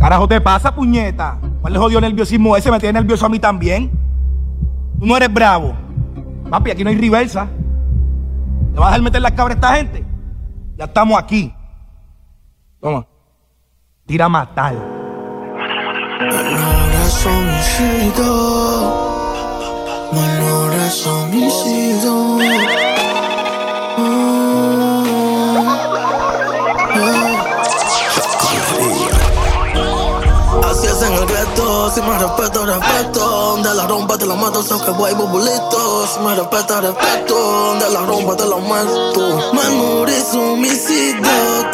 Carajo te pasa, puñeta. ¿Cuál le jodió nerviosismo ese? Me tiene nervioso a mí también. Tú no eres bravo. Papi, aquí no hay reversa. ¿Te vas a dejar meter las cabras a esta gente? Ya estamos aquí. Toma. Tira a matar. Si me respeto, respeto. De la rompa te la mato, so que voy bobulito. Si me respeto, respeto. De la rompa te la mato. Menor es homicidio,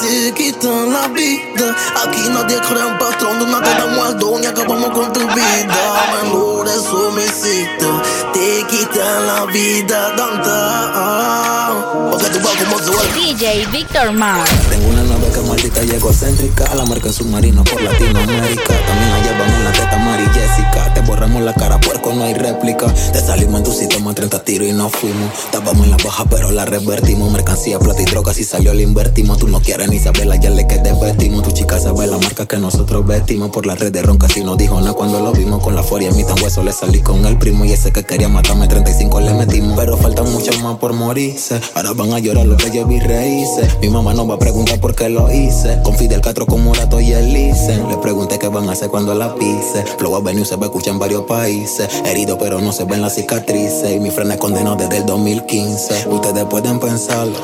te quitan la vida. Aquí nadie cree en patrón, de una te muerto y acabamos con tu vida. Menor es homicidio, te quitan la vida. Tanta. Porque tú vas como suelo. DJ Victor Mars. Tengo una nave que maldita y egocéntrica. La marca submarino por Latinoamérica. También la llevan en la teta Mari Jessica. Te borramos la cara, puerco, no hay réplica. Te salimos en tu más 30 tiros y nos fuimos. Estábamos en la baja, pero la revertimos. Mercancía, plata y droga, si salió la invertimos. Tú no quieres ni saber la le que te vestimos. Tu chica sabe la marca que nosotros vestimos. Por la red de ronca, si no dijo nada cuando lo vimos. Con la furia en mi tan hueso le salí con el primo. Y ese que quería matarme 35 le metimos. Pero faltan muchas más por morirse. Ahora van a llorar lo que yo vi reíse. Mi mamá no va a preguntar por qué lo hice. Con Fidel Castro, con Morato y el Le pregunté qué van a hacer cuando la pise. Flow Avenue se va a escuchar en varios países. Herido, pero no se ven las cicatrices. Y mi freno es condenado desde el 2015. Ustedes pueden pensarlo,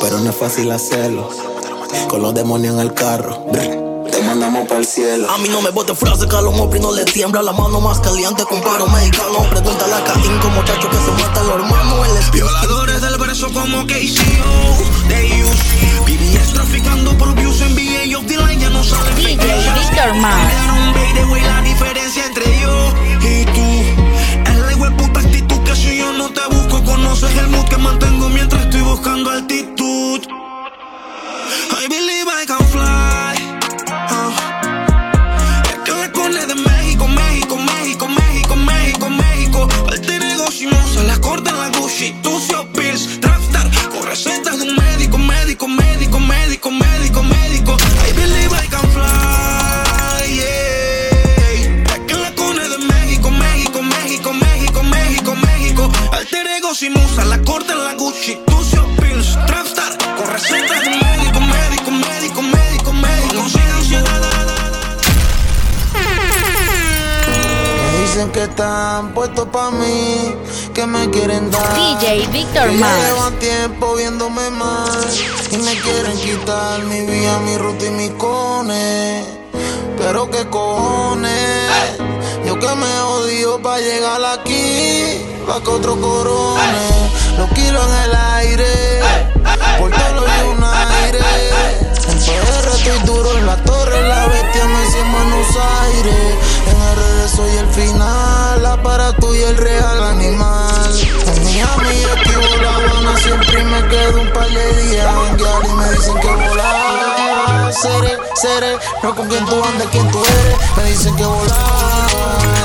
pero no es fácil hacerlo. Con los demonios en el carro. Te mandamos para el cielo. A mí no me bote frase que a los hombres no le tiembla la mano más caliente con paro mexicano. Pregunta a Caín como muchacho que se mata los hermanos. El Violadores verso como KCO, de use. BBS traficando por views en VA of the line ya no saben DJ Victor la diferencia entre yo y tú. Es la igual puta actitud que si yo no te busco, conoces el mood que mantengo mientras estoy buscando altitud. I believe I can fly. Uh. Es que la cone de México, México, México, México, México, México. Alter negocio, se la corta en la Gucci, Tucio Pills, médico, médico, médico, médico, médico. I believe I can fly, yeah. Es que la cone de México, México, México, México, México, México. Alter ego sin musa, la corta en la Gucci, Tucio Pills, Trapstar, con recetas de médico, médico, médico, médico, médico. Sin ansiedad. Me dicen que están puestos pa' mí, que me quieren dar. DJ Victor Que Mars. ya llevan tiempo viéndome mal y me quieren quitar mi vida, mi ruta y mi cone. Pero qué cojones, yo que me odio pa' llegar aquí, pa' que otro corone. Los kilos en el aire, por todo lo aire. En PR estoy duro, en la torre, la bestia me hice en Buenos Aires. En RD soy el final, la para tú y el real animal. En Miami yo siempre me quedo un par de días en y me dicen que volar. Seré, seré, no con quien tú andas, quien tú eres. Me dicen que volar.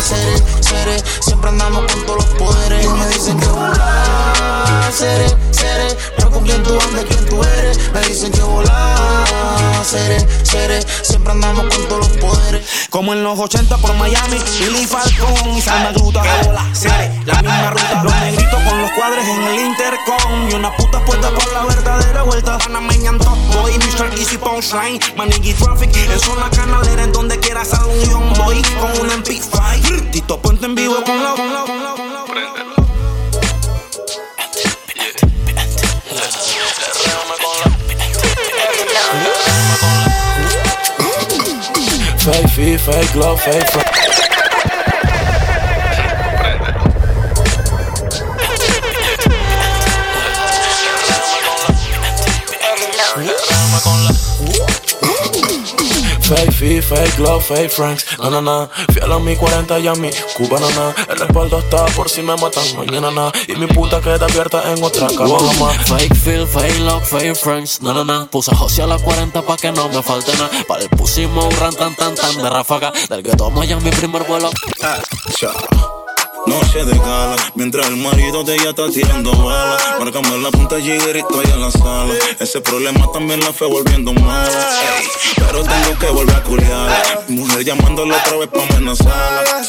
Seré, seré, siempre andamos con todos los poderes. Y me dicen que volar. Seré, seré, no con quien tú andas, quien tú eres. Me dicen que volar. Seré, seré, siempre andamos con todos los poderes. Como en los 80 por Miami, Billy Falcón y Salma Gruta seré Easy Punchline Manigui Traffic, en zona canalera En donde quiera sale un young boy Con un MP5 Tito Puente en vivo con la, con la, con la, con la. Fake feet, fake love, fake fr- Fake feet, fake love, fake friends. No, no, no. Fiel a mi 40 y a mi cubana, na. El respaldo está por si me matan mañana, na. Y mi puta queda abierta en otra cama. Fake feel, fake love, fake friends, no, no, no Puse José a las 40 pa' que no me falte nada Para el pusimos un ran tan tan tan de ráfaga Del que tomo ya mi primer vuelo noche de gala. Mientras el marido de ella está tirando balas. Márcame la punta jiguerito ahí en la sala. Ese problema también la fue volviendo mala. ey. Pero tengo que volver a culiar. Mi mujer llamándole otra vez pa' amenazarla.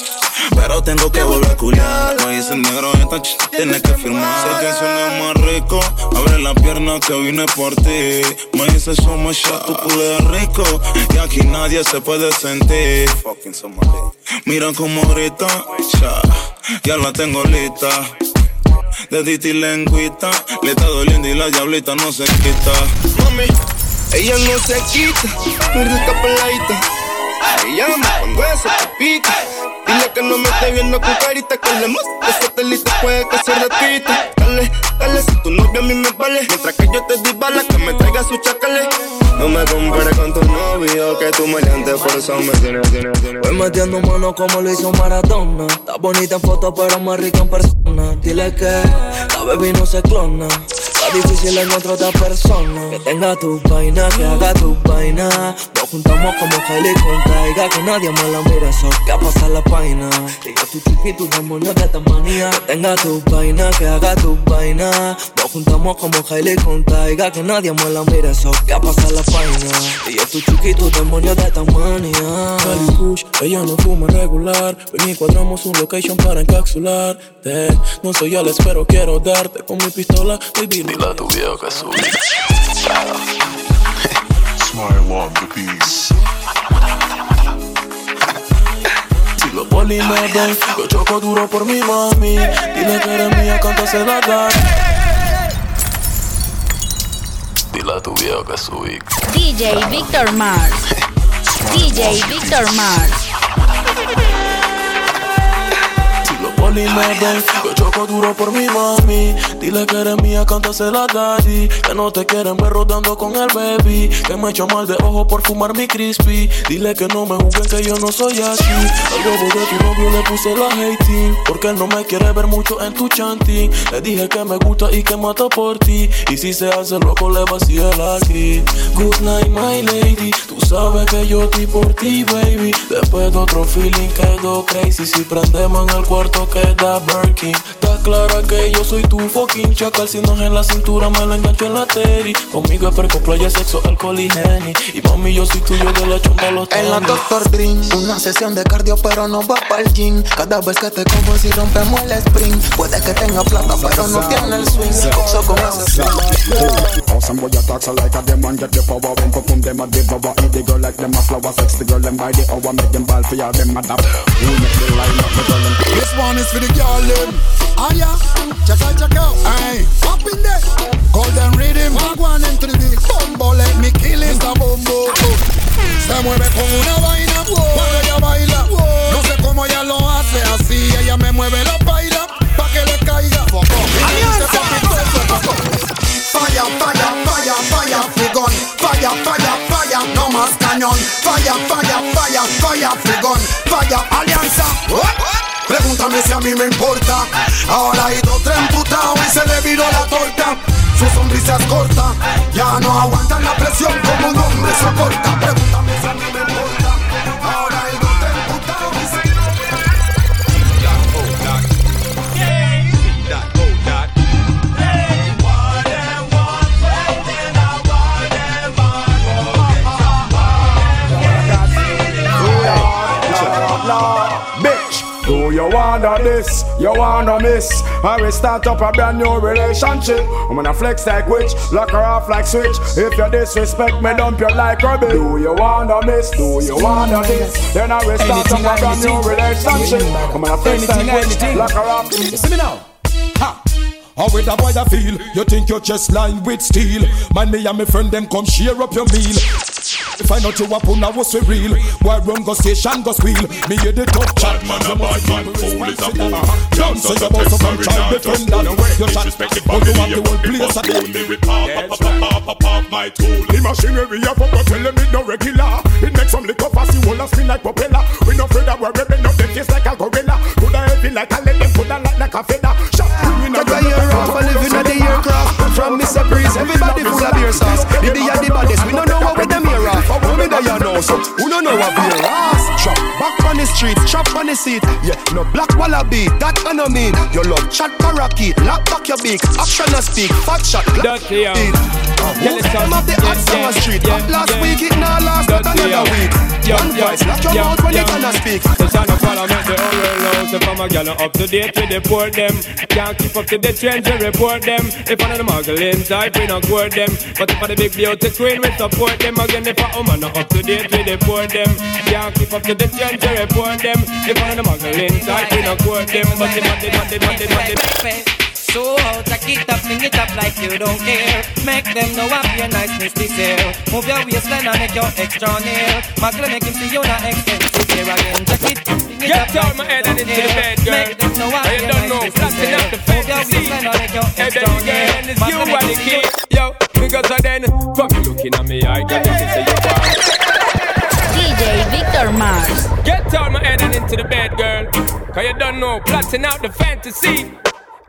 Pero tengo que volver a culiar. No dice el negro, esta ch tiene que firmar. Sé que suena más rico. Abre la pierna que vine por ti. Me dice, somos shot, tu culo es rico. Y aquí nadie se puede sentir. Mira cómo grita. Ya, ya la tengo lista. De Diti lengüita. Le está doliendo y la diablita no se quita. Mami, ella no se quita, rica peladita. Me llama cuando eso te pica. Dile que no me esté viendo con carita, que le más de satélite puede que se repita. Dale, dale, si tu novio a mí me vale. Mientras que yo te di bala, que me traiga su chacale. No me compares con tu novio, que tú maleante por eso me tienes, tienes, tienes. Voy metiendo mano como lo hizo Maradona. Está bonita en foto, pero más rica en persona. Dile que la baby no se clona. Está difícil encontrar otra persona que tenga tu vaina, que haga tu vaina. Nos juntamos como Kylie con Taiga, que nadie más la mira, eso que a la vaina. Yo tu chiquito, demonio de esta manía. Que tenga tu vaina, que haga tu vaina. Nos juntamos como Kylie con Taiga, que nadie más la mira, eso que a la vaina. Yo tu chiquito, demonio de esta manía. Cali Kush, ella no fuma regular. Ven y cuadramos un location para encapsularte. No soy Alex, pero quiero darte con mi pistola. Baby, dile a tu viejo que subí. Smile on the beat. Si los polis me ven, yo choco duro por mi mami. Dile que eres mía, canta se la da. Dile a tu viejo que subí. DJ Victor Mars. DJ Victor Mars. Ven, yo choco duro por mi mami. Dile que eres mía, cántasela daddy. Que no te quieren ver rodando con el baby. Que me echo mal de ojo por fumar mi crispy. Dile que no me juzguen que yo no soy así. Al bobo de tu novio le puse la hating. Porque él no me quiere ver mucho en tu chanting. Le dije que me gusta y que mata por ti. Y si se hace loco, le vacío el aquí. Good night, my lady. Tú sabes que yo estoy por ti, baby. Después de otro feeling quedó crazy. Si prendemos en el cuarto queda Birkin. Está clara que yo soy tu fucking chacal. Si no es en la cintura, me la engancho en la teri. Conmigo es perco, playa, sexo, alcohol y henny. Y mami, yo soy tuyo de la chumba los En la. Doctor Dream, una sesión de cardio, pero no va para el gym. Cada vez que te cojo, si rompemos el sprint. Puede que tenga plata, pero no tiene el swing. Coxo con ese swing. Awesome boy attack so like a them get the power When perform them a devour Eat the girl like them a flower Sex the girl them by the hour Make them ball for ya them adapt Who make the line up the girl them This one is for the girl them. Ah yeah, check out, check out. Hey, up in there. Golden rhythm, wagwan into the beat. Bombo, let me kill it. Se mueve con una vaina cuando ella baila. No sé cómo ella lo hace así. Ella me mueve la baila pa que le caiga. Falla, falla, falla, frigón. Falla, falla, falla, no más cañón. Falla, falla, falla, falla, frigón. Falla, alianza. Pregúntame si a mí me importa. Ahora hay dos tres emputados y se le viró la torta. Su sonrisa es corta, ya no aguantan la presión como un hombre soporta. Wanna this? You wanna miss? I will start up a brand new relationship. I'm gonna flex like witch, lock her off like switch. If you disrespect me, dump you like rubbish. Do you wanna miss? Do you wanna this? Then I will start up a brand new relationship. I'm gonna flex like witch, lock her off. You see me now? Ha! How with a boy I feel? You think your chest lined with steel? Man, me and my friend them come share up your meal. If I not you up on was we real Boy run go station go squeal Me hear the tough chat man a bad man, fool is a fool. Uh-huh. Don't say about some child defender You shot But you have the whole place a Fool me with pop, pop, pop, pop, pop, pop, my tool. The machinery up up, tell them it no regular. It makes some lick up as you wanna spin like propeller. We no afraid that we're ripping up them face like a gorilla. Coulda heavy like a lead, them coulda light like a feather. Shot we Take a year off and living at the aircraft From Mr. Breeze, everybody full of beer sauce The day of the baddest, we don't know what with them here off Who me there you know, so who don't know what beer ass Chop back on the street, chop on the seat. Yeah, no black wallaby, that I no mean. Your love chat parakeet, lock back your beak, action a speak, fat shot, Dirty, yeah. beat. Who them up the hot summer street? Up last week, it now last but another week. One voice, lock your mouth when you gonna speak. The son of parliament, the oral house. If I'm a gal up to date with the poor them. Can't keep up to the trends, we report them. If I'm the muggling type, we not court them. But if I'm the big beauty queen, we support them. Again, if I'm not up to date with the poor them. Can't keep up to the trends, we report them report them. If one of them muggling type, we don't court them. But they want, they the they, body, they, body, they, So out, take it up, sing it up like you don't care. Make them know I'm your niceness this year. Move your waistline and make your extra nail. Muggle make him see you not expensive here again. Take it, sing it Get up out like my head and into the bed, girl. Make them know I'm your niceness this year. Move your waistline and make your extra nail. Muggle make him see you not expensive here again. Yo, because I then, from looking at me, I got to say you are. DJ Mars. Get out my head and into the bed, girl. Cause you don't know, plotting out the fantasy.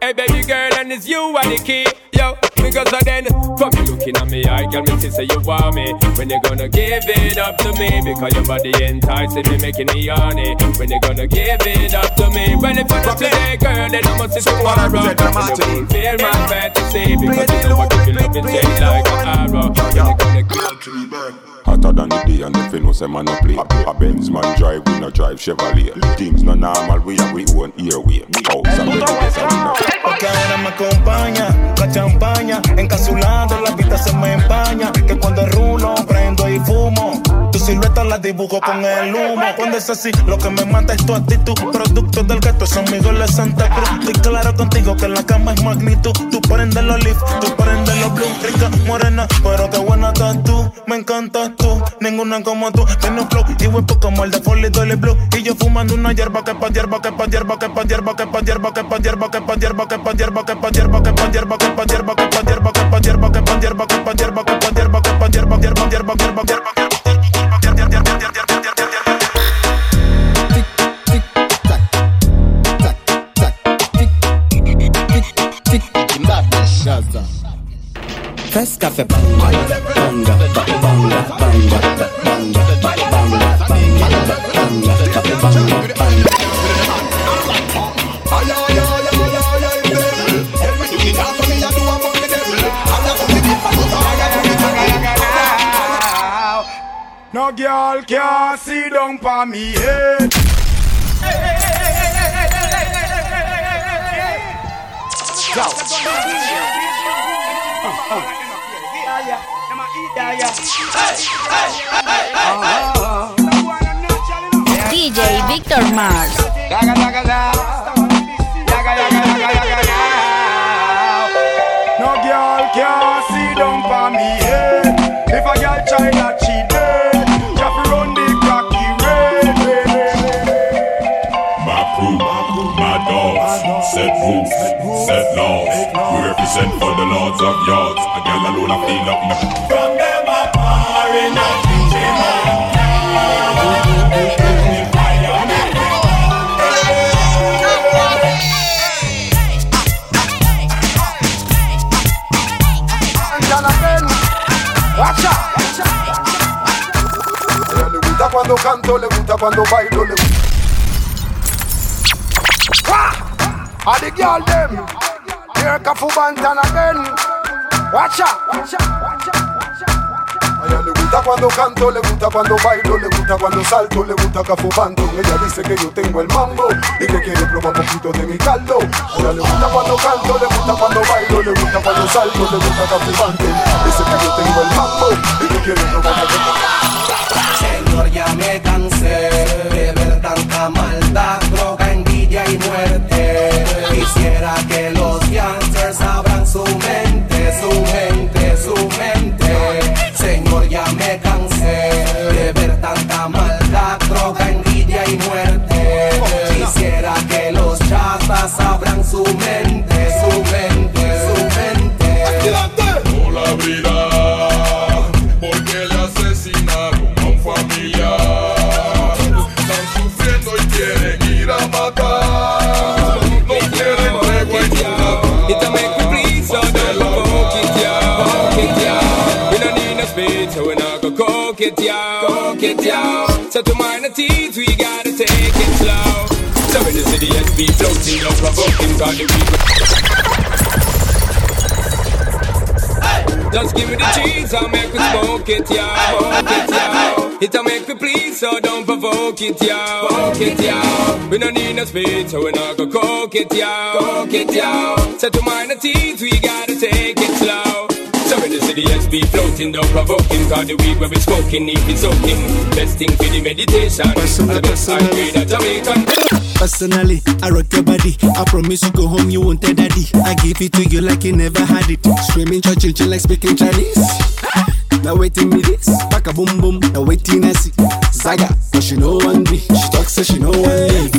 Hey baby girl, and it's you are the key. Yo, because of then, from you looking at me, I got me to say you want me. When you gonna give it up to me? Because your body enticing me, making me horny. When you gonna give it up to me? Well, if it's not today, girl, then I must see tomorrow. And you fulfill my fantasy. Because you know I give you love and change like an arrow. When you gonna give Hotter than the day and if you know say man no play A Benz man drive, we no drive Chevrolet Things no normal, we have we own airway House and business and we no Porque ahora me acompaña la champaña, encapsulando la vista se me empaña. Que cuando fumo. Tu silueta la dibujo con el humo. Cuando es así, lo que me mata es tu actitud. Producto del gato, son Miguel de Santa Cruz. Estoy claro contigo que la cama es magnitud. Tú prendes los leaf, tú prendes los blue. Rica, morena, pero qué buena estás tú. Me encantas tú, ninguna como tú. Tiene un flow y whip como el de Foley Dolly Blue. Y yo fumando una hierba que pa' hierba, que pa' hierba, que pa' hierba, que pa' hierba, que pa' hierba, que pa' hierba, que pa' hierba, que pa' hierba, que pa' hierba, que pa' hierba, que pa' hierba, que pa' hierba, que pa' hierba, que pa' hierba, que pa' hierba, que pa' hierba, hierba, hierba, hierba, hierba, Press café banga, banga, banga, banga, banga, banga, banga, banga, banga, banga. No girl can see down pa me head. Hey, hey, hey, DJ Victor Mars. No girl can sit down for me head. If a girl try not cheat dead, you have to run the cocky red. My crew, my dogs, set rules, set laws. We represent for the lords of yards. A girl alone, I feel up my. From them a foreign Watch out. A ella le gusta cuando canto, le gusta cuando bailo, le gusta. A the girl them, here Kafu Bantan again. Watch out. A ella le gusta cuando canto, le gusta cuando bailo, le gusta cuando salto, le gusta Cafu Banton. Ella dice que yo tengo el mambo y que quiere probar poquito de mi caldo. A ella le gusta cuando canto, le gusta cuando bailo, le gusta cuando salto, le gusta Cafu Banton. Dice que yo tengo el mambo y que quiere probar poquito. Señor, ya me cansé de ver tanta maldad, droga, envidia y muerte. Quisiera que los So heavy. It, yo, coke it, yo. So to minor teens, we gotta take it slow. So when the city SB floating, no provoking, cause the people. Just give me the cheese, I'll make me smoke it, yo, smoke it, yo. It'll make me please, so don't provoke it, yo, smoke it, yo. We don't need no speed, so we not go coke it, yo, coke it, yo. So to minor teens, we gotta take it slow. The SB floating, don't provoking, cause the weed where we smoking, need be soaking. Best thing for the meditation, best I Jamaican. Personally, I rock your body. I promise you go home, you won't tell daddy. I give it to you like you never had it. Screaming, church, chill like speaking Chinese. Now waiting me this, back a boom boom. Now waiting I see Zaga, but she know one me. She talks so she know one me.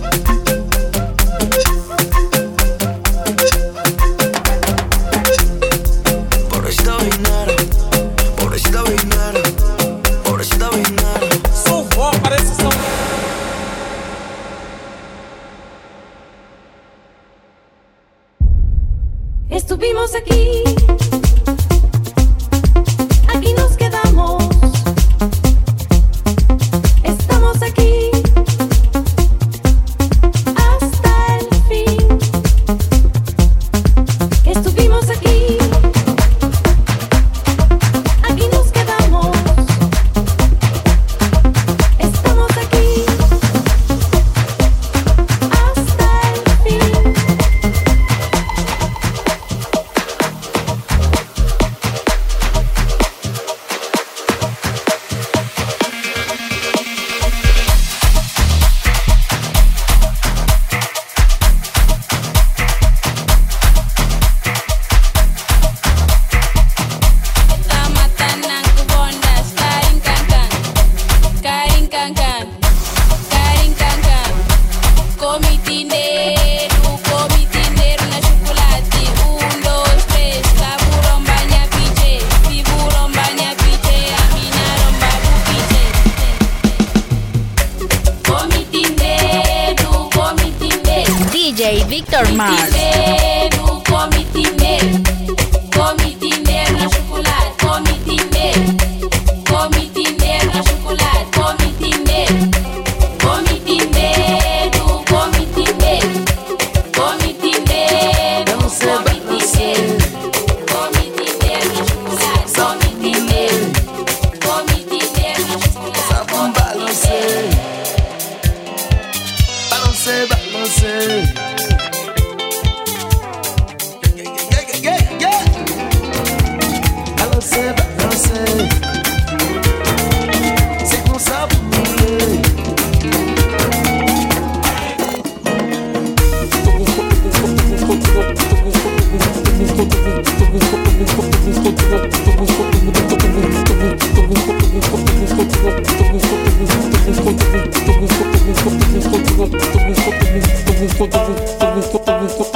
Tô com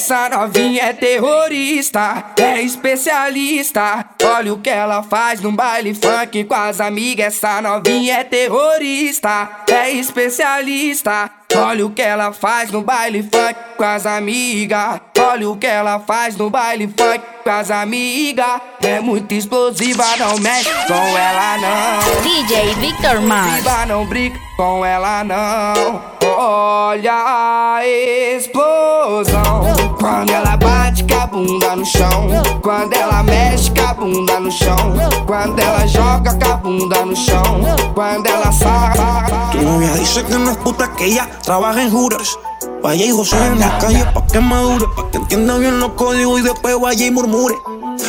Essa novinha é terrorista, é especialista. Olha o que ela faz no baile funk com as amigas. Essa novinha é terrorista, é especialista. Olha o que ela faz no baile funk com as amigas. Olha o que ela faz no baile funk com as amigas. É muito explosiva, não mexe com ela não. DJ Victor. Explosiva, não brinca com ela não. Olha a explosão. Quando ela bate com a bunda no chão. Quando ela mexe com a bunda no chão. Quando ela joga com a bunda no chão. Quando ela sai. Tu novia dice que no es puta, que ella trabaja en Hooters. Vaya y José en la calle pa' que madure, pa' que entienda bien los códigos y después vaya y murmure.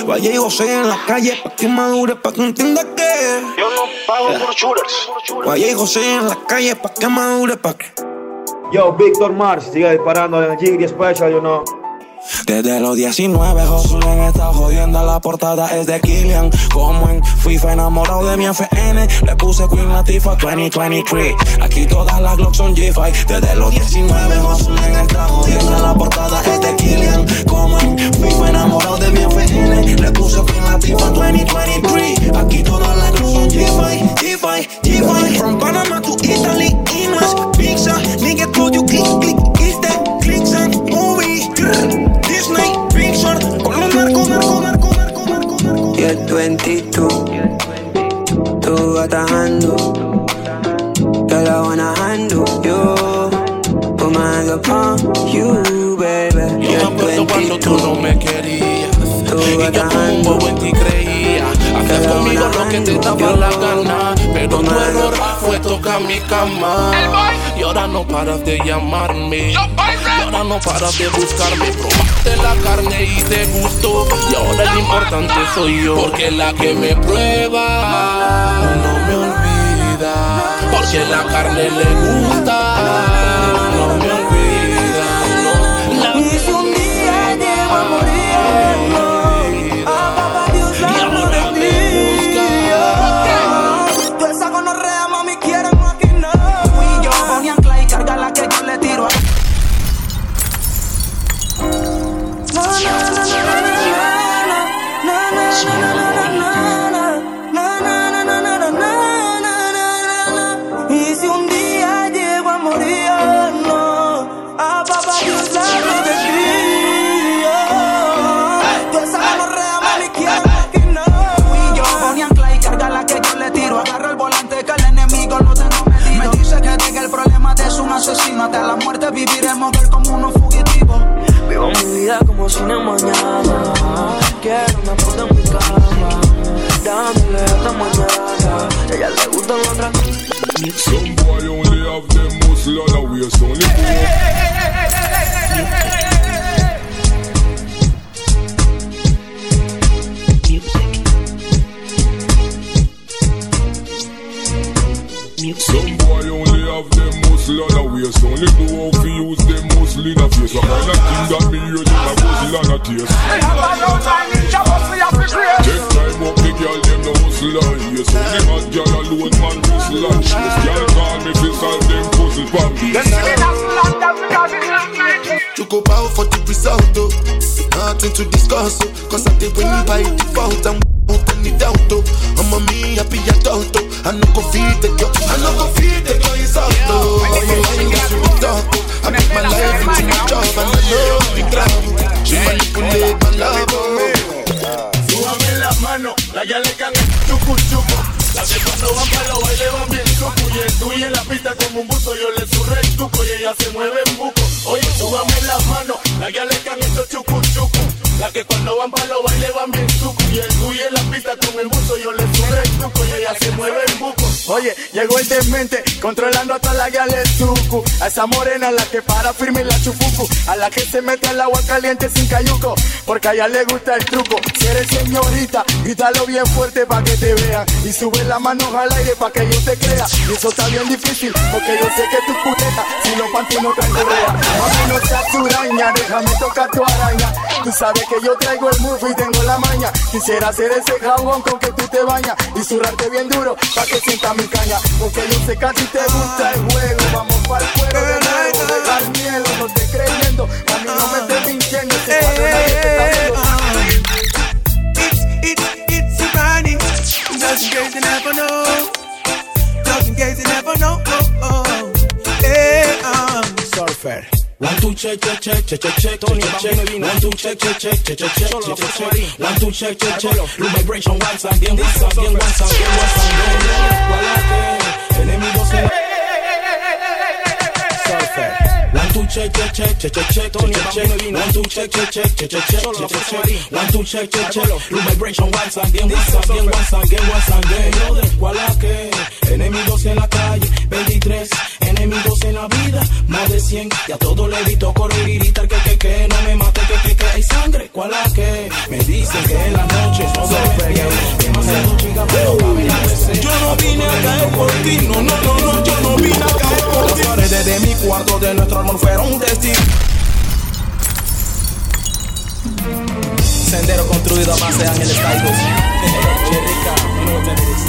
Vaya y José en la calle pa' que madure, pa' que entienda que yo no pago por shooters. Vaya y José en la calle pa' que madure, pa' que. Yo, Víctor Mars, sigue disparando en el Jiggy Special, you know. Desde los 19, Josulen está jodiendo. La portada es de Killian. Como en FIFA, enamorado de mi FN. Le puse Queen Latifah 2023. Aquí todas las Glocks son G5. Desde los 19, Josulen está jodiendo. La portada es de Killian. Como en FIFA, enamorado no paras de llamarme. Y ahora no paras de buscarme. Probaste la carne y te gustó. Y ahora el importante soy yo. Porque la que me prueba No me olvida. Porque la carne le gusta. No me como si no mañana. Quiero una puta en mi cama. Dándole hasta mañana. A ella le gustan los tranquilos. Some boy only have them muscle on the waist only Some boy only have them muscle on the waist Only know how to use them muscle in a face What kind of thing that me hear them a muscle on a taste Take time up the girl them no hustle and yes Only hot girl alone man whistle and chase. Girl call me fi solve them puzzle for me. Choco power for the result, oh. Nothing to discuss. Cause I did win by default de auto. Mamma mia, piglia torto. Hanno confide che hanno confide che io salto. I make my life into a job and I love the crowd. She manipulate my love. Súbame las manos, la yaleca en el chucu chucu. Las de cuando van para los bailes van bien chucu. Y estoy en la pista como un buzo, yo le surre el tuco y ella se mueve en buco. Oye, súbame las manos, la yaleca en el chucu la que cuando van para los bailes van bien tucu. Y el tuyo en la pista con el buzo, yo le sube el tuco y ella se mueve en buco. Oye, llegó el demente, controlando hasta la del tucu. A esa morena, la que para firme la chufucu. A la que se mete al agua caliente sin cayuco. Porque a ella le gusta el truco. Si eres señorita, grítalo bien fuerte para que te vean. Y sube las manos al aire para que yo te crea. Y eso está bien difícil, porque yo sé que tu puteta, si los panty no correa. Mami, no seas turaña, déjame tocar tu araña. Tú sabes que yo traigo el move y tengo la maña. Quisiera hacer ese jabón con que tú te bañas y zurrarte bien duro para que sienta mi caña. Porque yo sé que a ti te gusta el juego. Vamos para el juego de nuevo, deja el miedo, no te creyendo. Mami, no me estés mintiendo, ese cuadro nadie te está viendo. It's a Ronnie, just in case you never know. Just in case you never know. Oh, oh. Hey, um. Surfer. One two check check check check check check Tony check One two check check check check check check check check check One two check check check Blue vibration once again once again once again once again Gualate Enemigos en Surfer One two check check check check check check Tony check One two check check check check check check check check check One two check check check Blue vibration once again once again once again once again Brother, Enemigos en la calle 23 Enemigos en la vida Más de 100 Y a todo le evito correr y gritar que que que No me mate que que que hay sangre ¿Cuál que? Me dicen que en las noches no se ve Demasiado chica pero Yo no vine a caer por ti No, no, no, no Yo no vine a caer por ti Las paredes de mi cuarto de nuestro amor fueron testigos Sendero construido a base de ángeles caídos.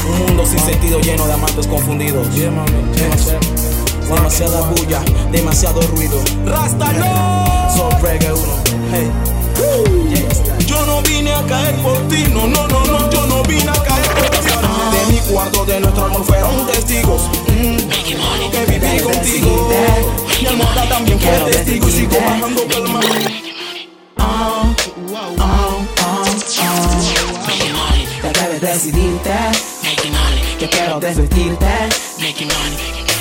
Un mundo sin sentido lleno de amantes confundidos. Demasiada bulla, demasiado ruido. Rasta no. Uno. Hey. Yo no vine a caer por ti, no, no, no, no, yo no vine a caer ti. De mi cuarto, de nuestro amor fueron testigos. Mm, que viví contigo. Mi almohada también fue testigo y sigo bajando calma. Ah, ah, ah, Ya debes decidirte. Yo quiero desvestirte.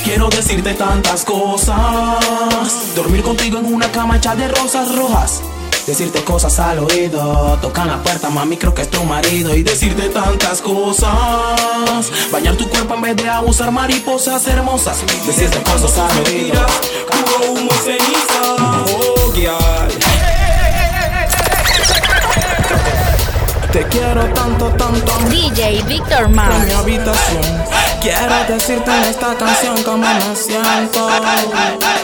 Quiero decirte tantas cosas. Dormir contigo en una cama hecha de rosas rojas. Decirte cosas al oído. Tocan la puerta, mami, creo que es tu marido. Y decirte tantas cosas. Bañar tu cuerpo en vez de abusar mariposas hermosas. Decirte cosas al oído. Puro humo ceniza. Oh. Te quiero tanto, tanto. DJ Victor En mi habitación. Quiero decirte en esta canción cómo me siento.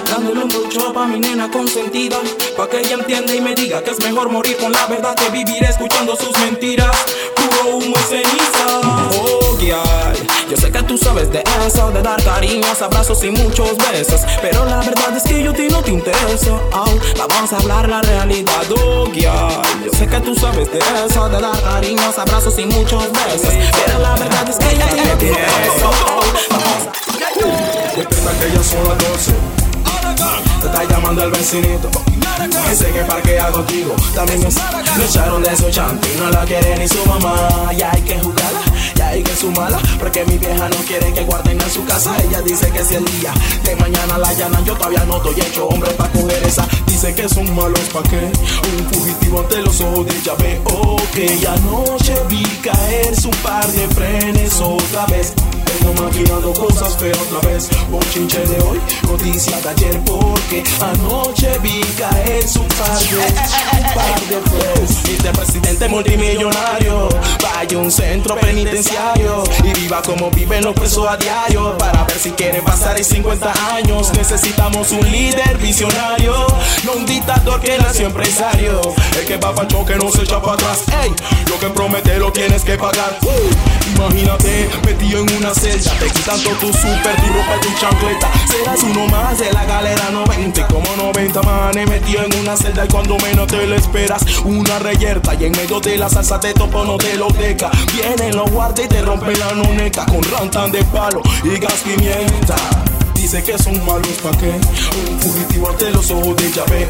Dándole un pucho pa' mi nena consentida. Pa' que ella entienda y me diga que es mejor morir con la verdad que vivir escuchando sus mentiras. Puro humo y ceniza. Oh, girl. Yo sé que tú sabes de eso, de dar cariños, abrazos y muchos besos. Pero la verdad es que yo a ti no te intereso. Oh, vamos a hablar la realidad, oh. Yo sé que tú sabes de eso, de dar cariños, abrazos y muchos besos. Pero la verdad es que yo a ti no te intereso. Oh, vamos a Despierta que ya son las 12. Te está llamando el vecinito. Ese que parquea contigo también es. Me echaron de su chanti, no la quiere ni su mamá. Ya hay que jugarla, ya hay que sumarla. Porque mi vieja no quiere que guarden en su casa. Ella dice que si el día de mañana la llanan, yo todavía no estoy hecho hombre para coger esa. Dice que son malos pa' qué. Un fugitivo ante los ojos de ella veo que anoche vi caer su par de frenes otra vez. Vengo maquinando cosas feas otra vez. Bochinche de hoy, noticia de ayer, porque anoche vi caer su par. Vicepresidente multimillonario, vaya un centro penitenciario y viva como viven los presos a diario. Para ver si quiere pasar en 50 años, necesitamos un líder visionario, no un dictador que nació empresario. El que va para choque no se echa para atrás. Ey, lo que promete lo tienes que pagar. Uh, imagínate metido en una celda, te quitan tu super, tu ropa y tu chancleta. Serás uno más de la galera 90, como 90 manes metido en una celda y cuando menos te lo esperas, una reyerta y en medio de la salsa te topo no te lo deca. Vienen los guardias y te rompen la noneca con rantan de palo y gas pimienta. Dice que son malos pa' qué. Un fugitivo ante los ojos de llave.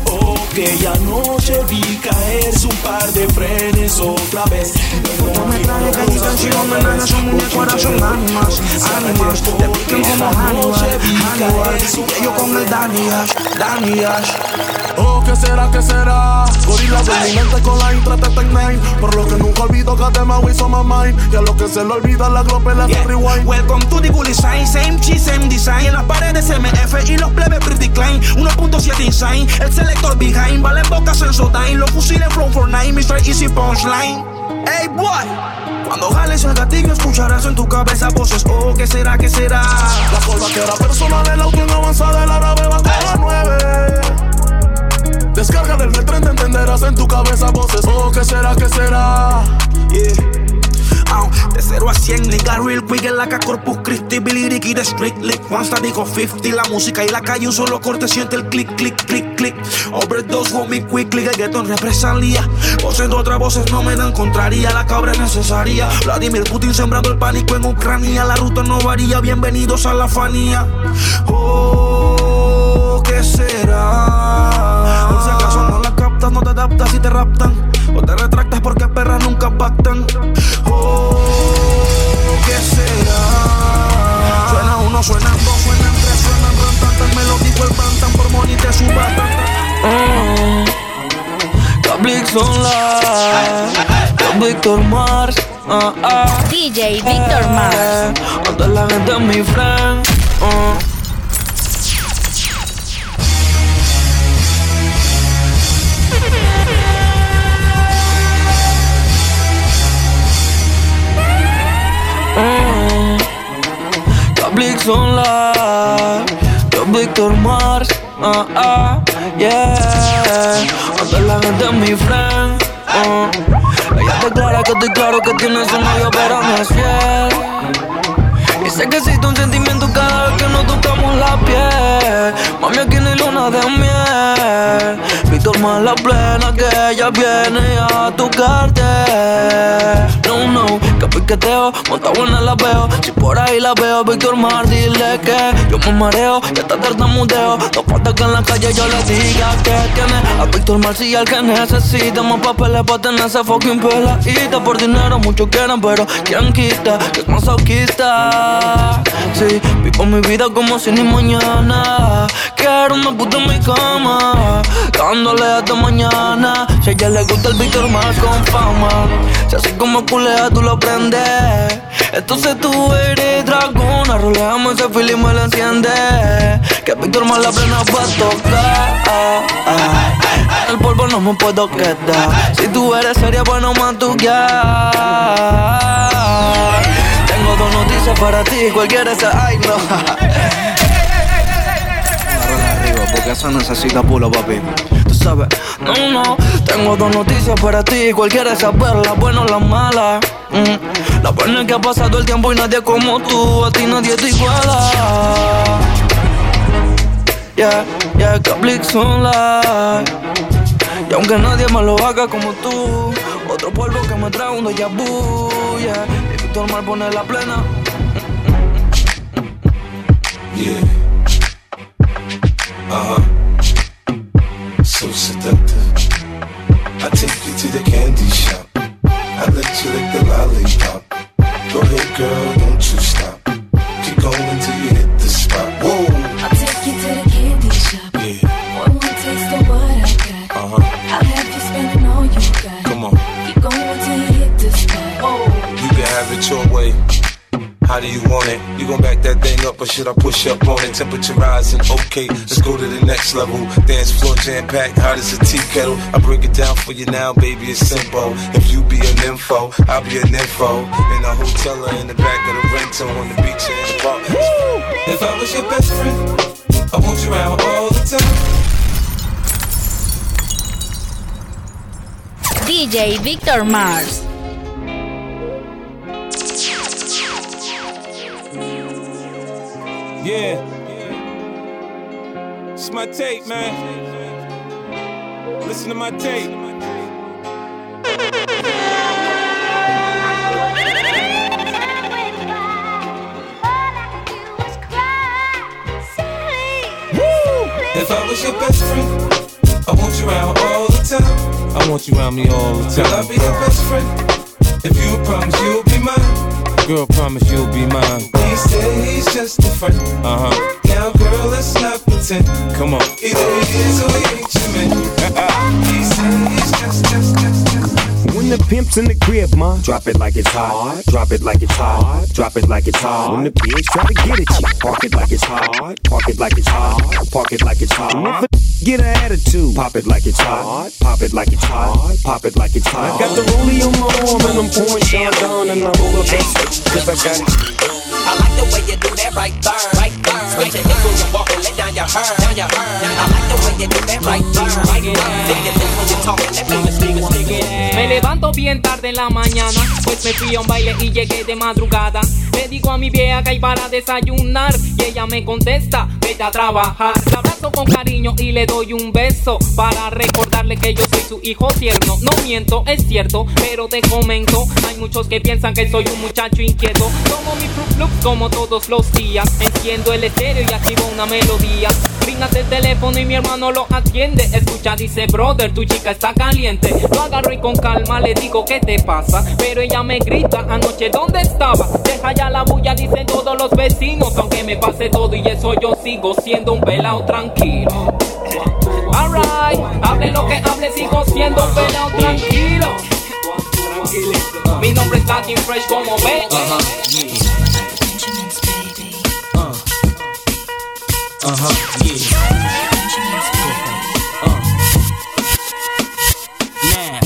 Que anoche vi caer su par de frenes otra vez. Pero me traje mi canción me nada son muñecos, son ánimas, ánimas, te piquen como Hannibal, Hannibal, y yo con el Danny Ash, Danny Ash. Oh, ¿qué será, qué será? Gorila de mi mente con la intratetecname Por lo que nunca olvido que te me hizo my mind Y a lo que se le olvida la globe la Yeah. rewind Welcome to the Gully Sign, same cheese, same design. En las paredes MF y los plebes pretty klein. 1.7 insane, el selector behind. Vale en boca Sensodyne, los fusiles Flow for nine, Mr. Easy Punchline. Hey boy, cuando jales el gatillo escucharás en tu cabeza voces. Oh, ¿qué será, qué será? La forma que era personal, el auto en avanzada, el árabe va con la nueve. Descarga del tren, te entenderás en tu cabeza voces. Oh, ¿qué será, qué será? Yeah. Ah, de 0 a 100, nigga real quick en la Corpus Christi, Billy Ricky de Strictly. One dijo 50, la música y la calle, un solo corte, siente el click, click, click, click. Overdose, homie, quickly, el gueto en represalia. Voces de otras voces no me dan contraria, la cabra es necesaria. Vladimir Putin sembrando el pánico en Ucrania, la ruta no varía, bienvenidos a la fanía. Oh, ¿qué será? Acaso no te adaptas y te raptan. O te retractas porque perras nunca pactan. Oh, ¿qué será? Suena uno, suenan dos, suenan tres, suenan rantantan. Me lo dijo el bantan por money te subatan. Cablix Online, con Víctor Mars. ah, ah. DJ Víctor Mars. Donde la gente es mi friend. Online, yo Víctor Mars, ah, ah, yeah. Donde la gente es mi friend, ah. Ella declara que estoy claro que tienes un novio, pero no es fiel. Y sé que existe un sentimiento cada vez que nos tocamos la piel. Mami, aquí no hay luna de miel. Víctor más la plena que ella viene a tocarte. No, no, que piqueteo, monta buena la veo. Si por ahí la veo, Víctor Mar, dile que yo me mareo y hasta tartamudeo. No falta que en la calle yo le diga que tiene a Víctor Mar si el que necesita más papeles para tener esa fucking peladita. Por dinero muchos quieren, pero ¿quién quita? Que es masoquista. Sí, vivo mi vida como si ni mañana. Quiero una puta en mi cama, dándole hasta mañana. Si a ella le gusta el Víctor más con fama, si así como culea tú lo Entonces tú eres dragona, roleamos ese y me lo enciende. Que Víctor más la plena va a tocar. El polvo no me puedo quedar. Si tú eres seria, bueno, más tú Tengo dos noticias para ti, cualquiera esa. Ay, no. Arriba, porque eso necesita pulo, papi. No, no. Tengo dos noticias para ti, cualquiera saber, la buena o la mala. Mm. La buena es que ha pasado el tiempo y nadie como tú, a ti nadie te iguala. Yeah, yeah, Cablix Online. Y aunque nadie me lo haga como tú, otro polvo que me trae un déjà yeah. Y Víctor Mar pone la plena. Yeah. Uh huh. So seductive. I take you to the candy shop. I let you lick the lollipop. Go ahead, girl, don't you stop. How do you want it? You gon' back that thing up or should I push up on it? Temperature rising, okay, let's go to the next level. Dance floor jam packed, hot as a tea kettle. I break it down for you now, baby, it's simple. If you be an info, I'll be an info. In a hotel or in the back of the rental on the beach or in the park. If I was your best friend, I want you around all the time. DJ Víctor Mars. Yeah. It's my tape, man. Listen to my tape. If I was your best friend, I want you around all the time. I want you around me all the Girl, I'll be your best friend. If you promise you'll be mine. Girl, promise you'll be mine. He said he's just a friend. Uh huh. Now, girl, let's not pretend. Come on. Either he is or he ain't your man. He said the pimp's in the crib, ma, drop it like it's hot. Drop it like it's hot. Drop it like it's hot. When the pigs try to get at you, park it like it's hot. Park it like it's hot. Park it like it's hot. And if a get an attitude, pop it like it's hot. Pop it like it's hot. Pop it like it's hot. I got the rollie on my arm and I'm pouring Sean down and I roll up that cause I got it. Me levanto bien tarde en la mañana, pues me fui a un baile y llegué de madrugada. Le digo a mi vieja que hay para desayunar y ella me contesta, vete a trabajar. La abrazo con cariño y le doy un beso para recordarle que yo su hijo tierno. No miento, es cierto, pero te comento, hay muchos que piensan que soy un muchacho inquieto. Tomo mi Fruit como todos los días, enciendo el estéreo y activo una melodía. Brindas el teléfono y mi hermano lo atiende. Escucha, dice, brother, tu chica está caliente. Lo agarro y con calma le digo, ¿qué te pasa? Pero ella me grita, anoche, ¿dónde estaba? Deja ya la bulla, dicen todos los vecinos. Aunque me pase todo y eso yo sigo siendo un pelao tranquilo. Alright, hable lo que hable, sigo siendo un pelao tranquilo. Mi nombre es Latin Fresh como ve. Uh huh, yeah. Uh. Now,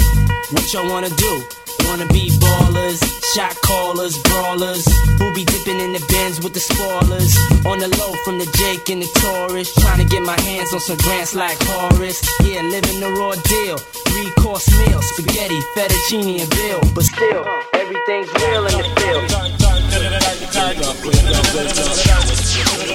what y'all wanna do? Wanna be ballers, shot callers, brawlers, who be dipping in the bins with the spoilers. On the low from the Jake and the Taurus, trying to get my hands on some grants like Horace. Yeah, living the raw deal. Three course meal, spaghetti, fettuccine, and bill. But still, everything's real in the field.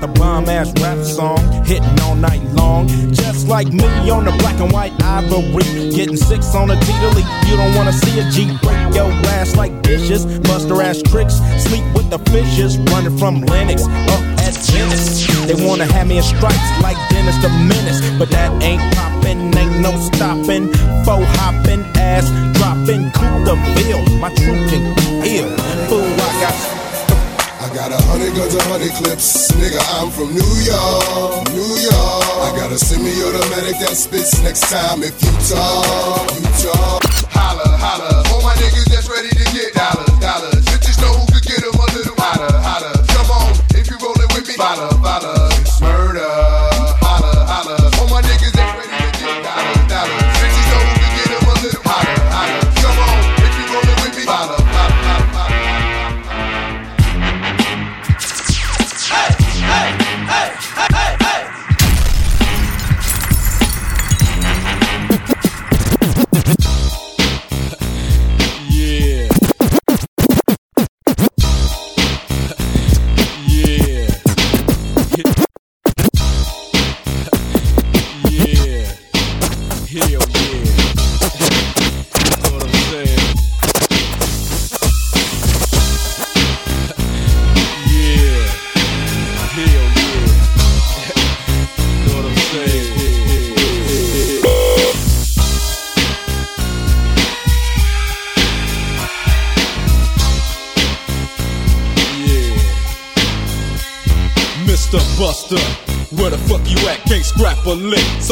the bomb ass rap song hitting all night long. Just like me on the black and white ivory, getting six on a T-Lee. You don't wanna see a G break your ass like dishes, buster ass tricks, sleep with the fishes, running from Lennox up at Dennis. They wanna have me in stripes like Dennis the Menace, but that ain't poppin', ain't no stopping. Faux hopping, ass dropping, coup the bill. My truth can ill. Fool, I got. I got a hundred guns, a hundred clips. Nigga, I'm from New York, New York. I got a semi-automatic that spits next time if you talk, you talk. Holla, holla.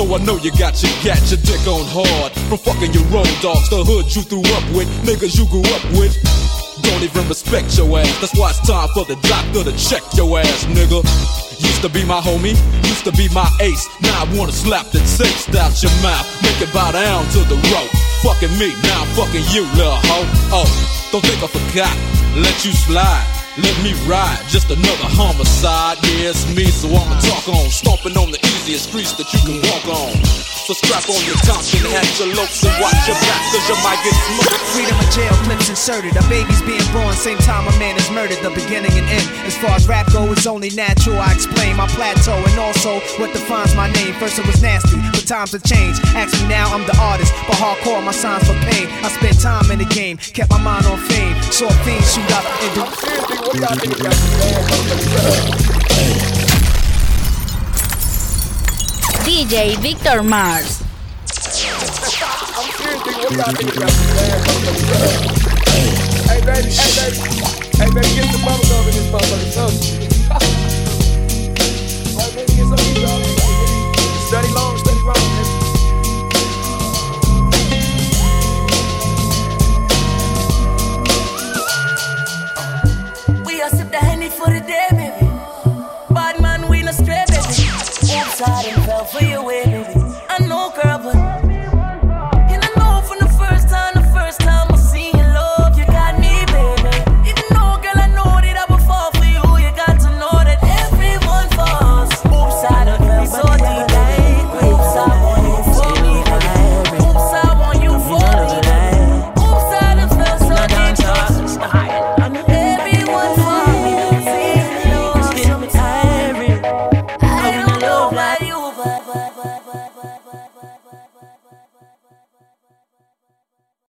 I know you got your got your dick on hard. From fucking your road dogs, the hood you threw up with, niggas you grew up with. Don't even respect your ass. That's why it's time for the doctor to check your ass, nigga. Used to be my homie, used Used to be my ace, now I wanna slap the taste out your mouth. Make it bow down to the rope. Fucking me, now I'm fucking you, little hoe. Oh, don't think I forgot. Let you slide. Let me ride, just another homicide. Yeah, it's me, so I'ma talk on. Stomping on the easiest streets that you can walk on. So strap on your Thompson antelopes and watch your back, cause you might get smoked. Freedom of jail clips inserted. A baby's being born, same time a man is murdered. The beginning and end. As far as rap go, it's only natural. I explain my plateau and also what defines my name. First it was nasty, but times have changed. Ask me now, I'm the artist, but hardcore my signs for pain. I spent time in the game, kept my mind on fame. Saw things shoot up and do. DJ Victor Mars. Hey baby, hey baby, hey baby, get some bubble gum in this motherfucking. Hey baby, get some bubble gum. for the day.